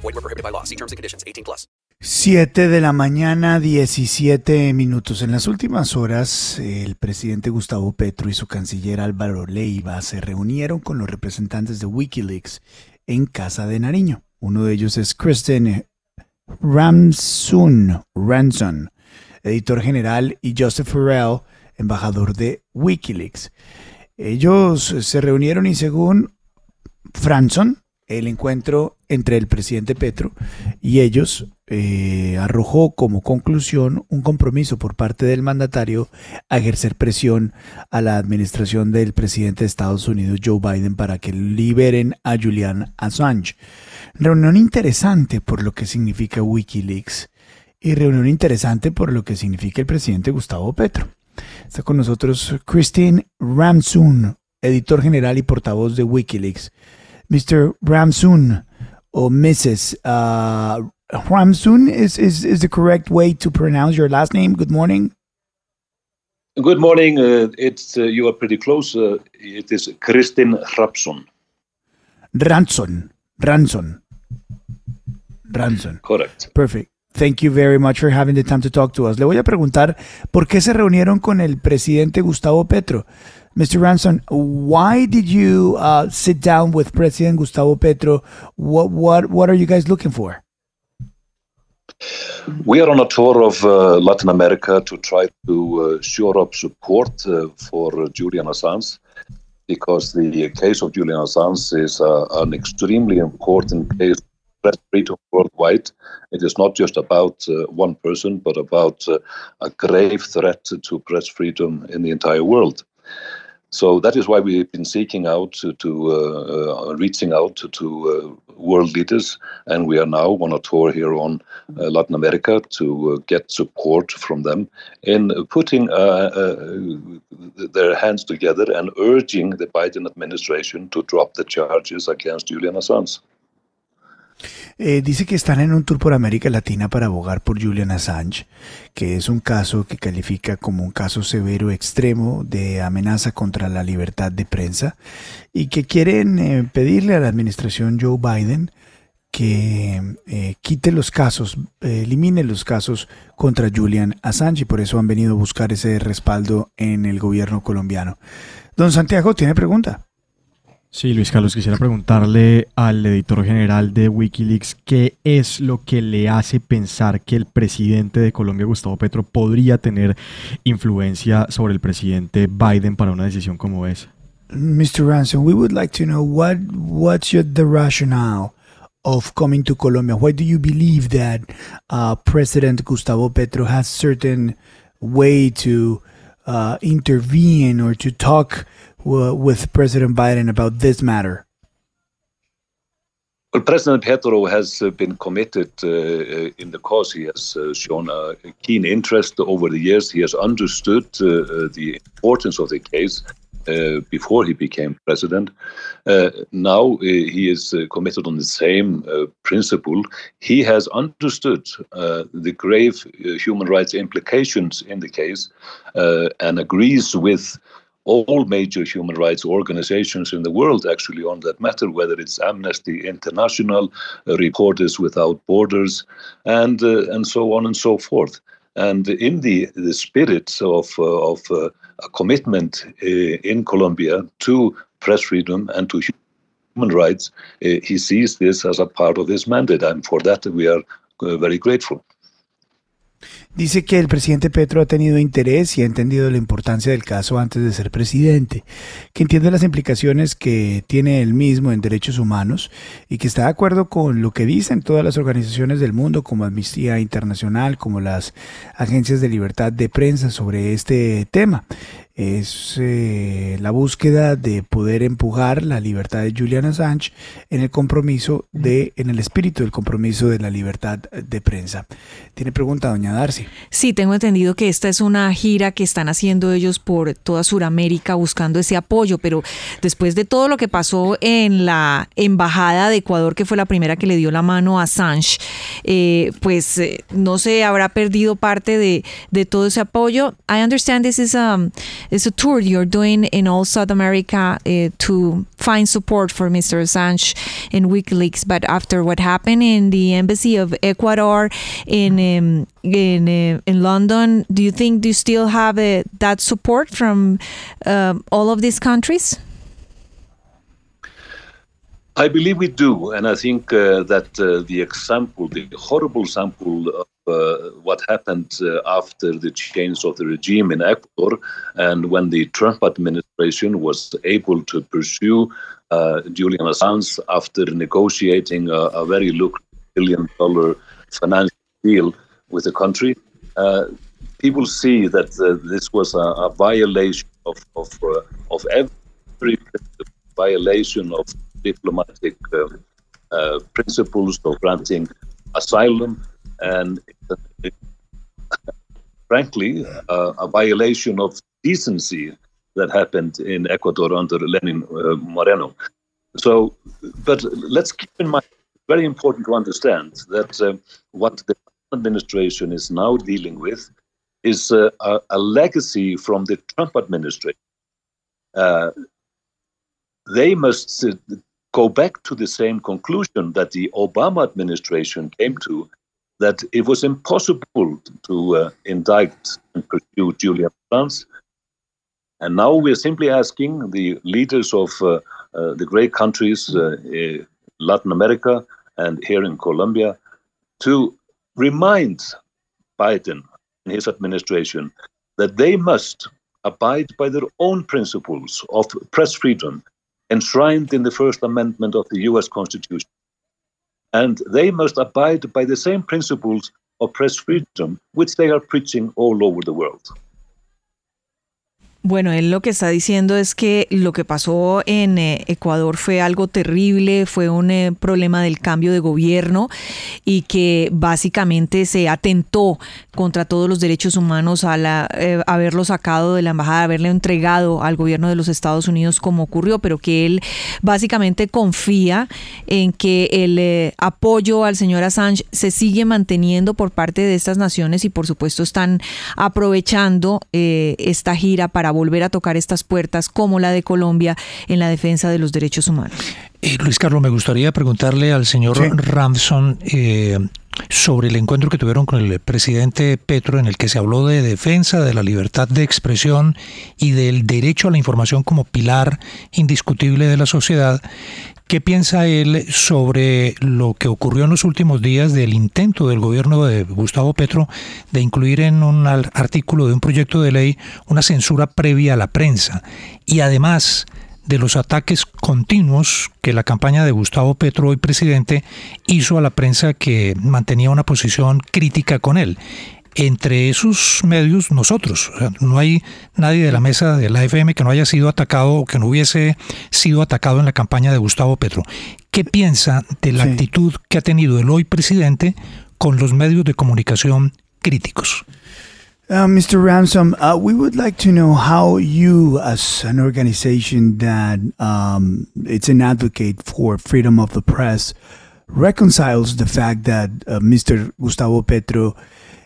Group. Void were prohibited by law. See terms and conditions. 18 plus. 7 de la mañana, 17 minutos. En las últimas horas, el presidente Gustavo Petro y su canciller Álvaro Leiva se reunieron con los representantes de Wikileaks en Casa de Nariño. Uno de ellos es Kristen Ramsun, Ranson, editor general, y Joseph Farrell, embajador de Wikileaks. Ellos se reunieron y según Franson, el encuentro entre el presidente Petro y ellos eh, arrojó como conclusión un compromiso por parte del mandatario a ejercer presión a la administración del presidente de Estados Unidos, Joe Biden, para que liberen a Julian Assange. Reunión interesante por lo que significa Wikileaks y reunión interesante por lo que significa el presidente Gustavo Petro. Está con nosotros Christine Ramsun, editor general y portavoz de Wikileaks. Mr. Ramsun or Mrs. Uh, Ramsun is, is, is the correct way to pronounce your last name. Good morning. Good morning. Uh, it's uh, you are pretty close. Uh, it is Kristinn Hrafnsson. Ranson. Ranson. Ranson. Correct. Perfect. Thank you very much for having the time to talk to us. Le voy a preguntar por qué se reunieron con el presidente Gustavo Petro. Mr. Ranson, why did you uh, sit down with President Gustavo Petro? What what what are you guys looking for? We are on a tour of uh, Latin America to try to uh, shore up support uh, for Julian Assange because the case of Julian Assange is uh, an extremely important case press freedom worldwide. It is not just about uh, one person, but about uh, a grave threat to press freedom in the entire world. So that is why we've been seeking out to, to uh, uh, reaching out to, to uh, world leaders, and we are now on a tour here on uh, Latin America to uh, get support from them in putting uh, their hands together and urging the Biden administration to drop the charges against Julian Assange. Eh, dice que están en un tour por América Latina para abogar por Julian Assange, que es un caso que califica como un caso severo extremo de amenaza contra la libertad de prensa y que quieren eh, pedirle a la administración Joe Biden que eh, quite los casos, elimine los casos contra Julian Assange y por eso han venido a buscar ese respaldo en el gobierno colombiano. Don Santiago tiene pregunta. Sí, Luis Carlos, quisiera preguntarle al editor general de Wikileaks qué es lo que le hace pensar que el presidente de Colombia, Gustavo Petro, podría tener influencia sobre el presidente Biden para una decisión como esa. Mr. Ransom, we would like to know what what's the rationale of coming to Colombia. Why do you believe that uh, President Gustavo Petro has certain way to uh, intervene or to talk w- with President Biden about this matter? Well, President Petro has uh, been committed uh, uh, in the cause. He has uh, shown a keen interest over the years. He has understood uh, uh, the importance of the case before he became president. Now he is committed on the same principle. He has understood the grave human rights implications in the case and agrees with all major human rights organizations in the world actually on that matter, whether it's Amnesty International, uh, Reporters Without Borders, and uh, and so on and so forth. And in the the spirit of uh, of uh, a commitment uh, in Colombia to press freedom and to human rights, uh, he sees this as a part of his mandate, and for that we are very grateful. Dice que el presidente Petro ha tenido interés y ha entendido la importancia del caso antes de ser presidente, que entiende las implicaciones que tiene él mismo en derechos humanos y que está de acuerdo con lo que dicen todas las organizaciones del mundo como Amnistía Internacional, como las agencias de libertad de prensa sobre este tema es eh, la búsqueda de poder empujar la libertad de Julian Assange en el compromiso de, en el espíritu del compromiso de la libertad de prensa. Tiene pregunta, doña Darcy. Sí, tengo entendido que esta es una gira que están haciendo ellos por toda Sudamérica buscando ese apoyo, pero después de todo lo que pasó en la embajada de Ecuador, que fue la primera que le dio la mano a Assange, eh, pues eh, no se habrá perdido parte de, de todo ese apoyo. I understand this is um, it's a tour you're doing in all South America uh, to find support for Mr. Assange in WikiLeaks. But after what happened in the embassy of Ecuador in um, in uh, in London, do you think do you still have uh, that support from um, all of these countries? I believe we do, and I think uh, that uh, the example, the horrible example of uh, what happened uh, after the change of the regime in Ecuador, and when the Trump administration was able to pursue uh, Julian Assange after negotiating a, a very lucrative billion-dollar financial deal with the country, uh, people see that this was a, a violation of of, of every violation of diplomatic um, uh, principles of granting asylum and, frankly, uh, a violation of decency that happened in Ecuador under Lenin uh, Moreno. So, but let's keep in mind, very important to understand that uh, what the administration is now dealing with is uh, a, a, legacy from the Trump administration. Uh, they must go back to the same conclusion that the Obama administration came to that it was impossible to uh, indict and pursue Julian Assange. And now we're simply asking the leaders of uh, uh, the great countries, uh, Latin America and here in Colombia, to remind Biden and his administration that they must abide by their own principles of press freedom enshrined in the First Amendment of the US Constitution. And they must abide by the same principles of press freedom which they are preaching all over the world. Bueno, él lo que está diciendo es que lo que pasó en eh, Ecuador fue algo terrible, fue un eh, problema del cambio de gobierno y que básicamente se atentó contra todos los derechos humanos al eh, haberlo sacado de la embajada, haberle entregado al gobierno de los Estados Unidos como ocurrió, pero que él básicamente confía en que el apoyo al señor Assange se sigue manteniendo por parte de estas naciones y por supuesto están aprovechando esta gira para volver a tocar estas puertas como la de Colombia en la defensa de los derechos humanos. Eh, Luis Carlos, me gustaría preguntarle al señor Ramson eh, sobre el encuentro que tuvieron con el presidente Petro en el que se habló de defensa de la libertad de expresión y del derecho a la información como pilar indiscutible de la sociedad. ¿Qué piensa él sobre lo que ocurrió en los últimos días del intento del gobierno de Gustavo Petro de incluir en un artículo de un proyecto de ley una censura previa a la prensa? Y además de los ataques continuos que la campaña de Gustavo Petro, hoy presidente, hizo a la prensa que mantenía una posición crítica con él entre esos medios nosotros. no hay nadie de la mesa de la FM que no haya sido atacado o que no hubiese sido atacado en la campaña de Gustavo Petro. ¿Qué piensa de la actitud que ha tenido el hoy presidente con los medios de comunicación críticos? Uh, Mr. Ransom, uh, we would like to know how you, as an organization that um, it's an advocate for freedom of the press, reconciles the fact that uh, Mr. Gustavo Petro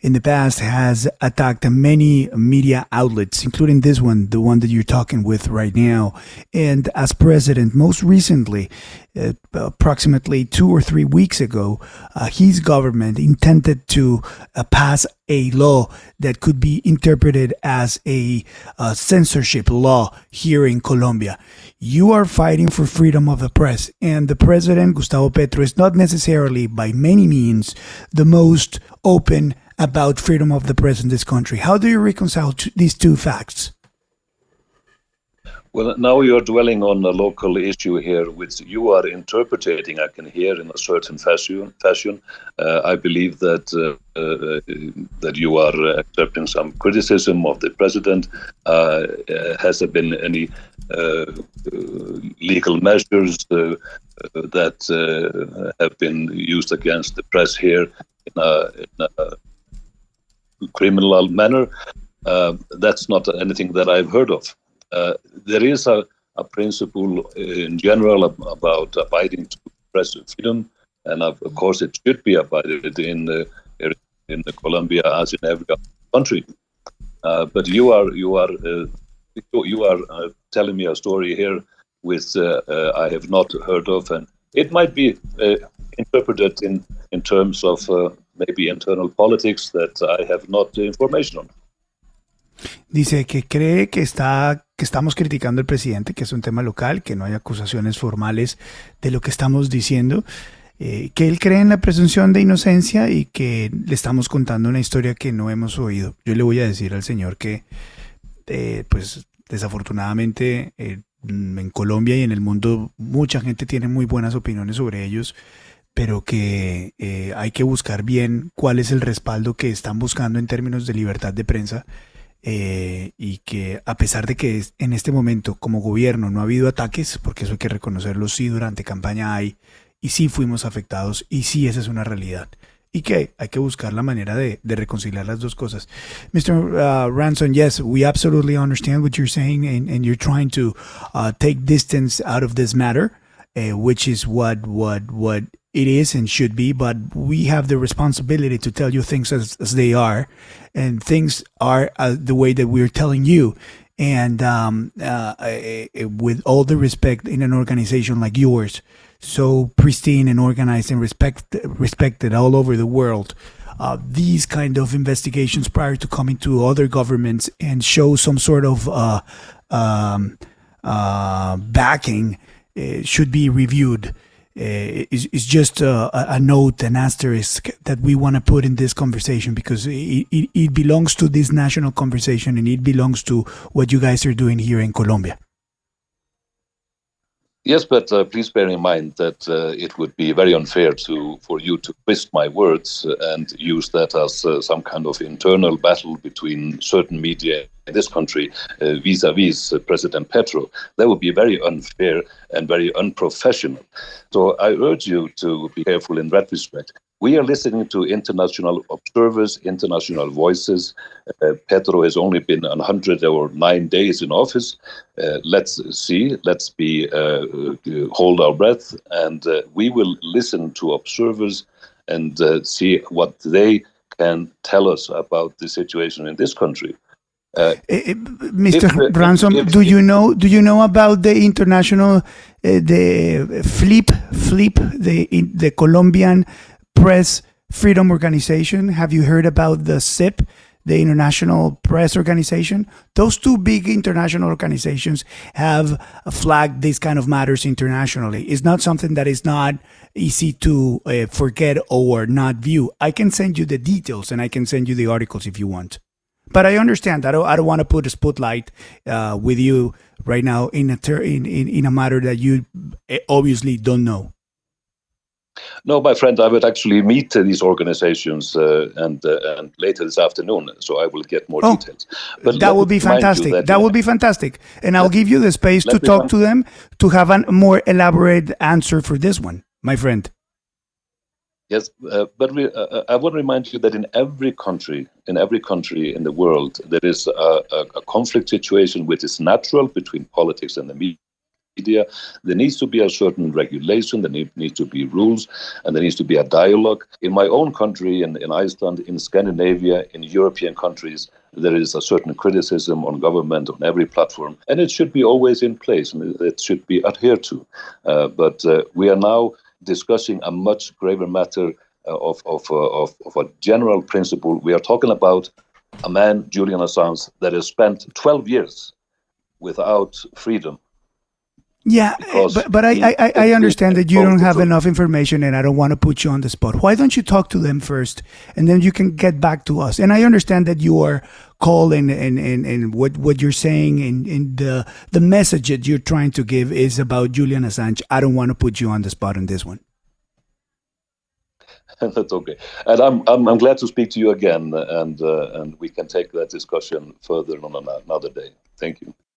in the past has attacked many media outlets, including this one, the one that you're talking with right now. And as president, most recently, uh, approximately two or three weeks ago, uh, his government intended to uh, pass a law that could be interpreted as a uh, censorship law here in Colombia. You are fighting for freedom of the press, and the president, Gustavo Petro, is not necessarily by many means the most open about freedom of the press in this country. How do you reconcile these two facts? Well, now you're dwelling on a local issue here, which you are interpreting. I can hear in a certain fashion. Fashion, uh, I believe that uh, uh, that you are accepting some criticism of the president. Uh, has there been any uh, legal measures uh, that have been used against the press here in a, in a criminal manner? that's not anything that I've heard of. Uh, there is a, a, principle in general about abiding to press freedom, and of, of course it should be abided in the, in the Colombia as in every other country. Uh, but you are you are uh, you are uh, telling me a story here uh, uh, I have not heard of, and it might be interpreted in in terms of maybe internal politics that I have not information on. Dice que cree que está que estamos criticando al presidente, que es un tema local, que no hay acusaciones formales de lo que estamos diciendo, eh, que él cree en la presunción de inocencia y que le estamos contando una historia que no hemos oído. Yo le voy a decir al señor que, eh, pues desafortunadamente, eh, en Colombia y en el mundo mucha gente tiene muy buenas opiniones sobre ellos, pero que hay que buscar bien cuál es el respaldo que están buscando en términos de libertad de prensa eh, y que a pesar de que en este momento como gobierno no ha habido ataques, porque eso hay que reconocerlo, sí durante campaña hay, y sí fuimos afectados, y sí esa es una realidad. Y que hay que buscar la manera de, de reconciliar las dos cosas. Mr. Uh, Ransom, yes, we absolutely understand what you're saying, and, and you're trying to uh, take distance out of this matter, uh, which is what, what, what it is and should be, but we have the responsibility to tell you things as, as they are, and things are uh, the way that we're telling you. And um, uh, with all the respect in an organization like yours, so pristine and organized and respect, respected all over the world, uh, these kind of investigations prior to coming to other governments and show some sort of uh, um, uh, backing should be reviewed uh, is, is just a, a, note, an asterisk that we want to put in this conversation because it, it, it, belongs to this national conversation and it belongs to what you guys are doing here in Colombia. Yes, but uh, please bear in mind that uh, it would be very unfair to for you to twist my words and use that as uh, some kind of internal battle between certain media in this country uh, vis-a-vis uh, President Petro. That would be very unfair and very unprofessional. So I urge you to be careful in that respect. We are listening to international observers, international voices. Uh, Petro has only been 109 days in office. Uh, let's see, let's be uh, hold our breath, and uh, we will listen to observers and uh, see what they can tell us about the situation in this country. Uh, eh, eh, Mr. Ransom, if, do you know do you know about the international uh, the FLIP FLIP the the Colombian Press Freedom Organization. Have you heard about the SIP, the International Press Organization? Those two big international organizations have flagged these kind of matters internationally. It's not something that is not easy to uh, forget or not view. I can send you the details and I can send you the articles if you want. But I understand. I don't. I don't want to put a spotlight uh, with you right now in a ter- in, in in a matter that you eh, obviously don't know. No, my friend, I would actually meet uh, these organizations uh, and uh, and later this afternoon, so I will get more oh, details. But that would be fantastic. That, that would be fantastic, and I'll give you the space to talk to them to have a more elaborate answer for this one, my friend. Yes, uh, but we, uh, uh, I want to remind you that in every country, in every country in the world, there is a, a, a conflict situation which is natural between politics and the media media. There needs to be a certain regulation, there need, needs to be rules, and there needs to be a dialogue. In my own country, in, in Iceland, in Scandinavia, in European countries, there is a certain criticism on government on every platform, and it should be always in place and it should be adhered to. Uh, but uh, we are now discussing a much graver matter uh, of, of, uh, of, of a general principle. We are talking about a man, Julian Assange, that has spent 12 years without freedom. Yeah, but, but I, I, I understand that you don't have enough information and I don't want to put you on the spot. Why don't you talk to them first and then you can get back to us? And I understand that you are calling and, and, and what, what you're saying and, and the, the message that you're trying to give is about Julian Assange. I don't want to put you on the spot on this one. That's okay, and I'm, I'm I'm glad to speak to you again, and uh, and we can take that discussion further on another day. Thank you.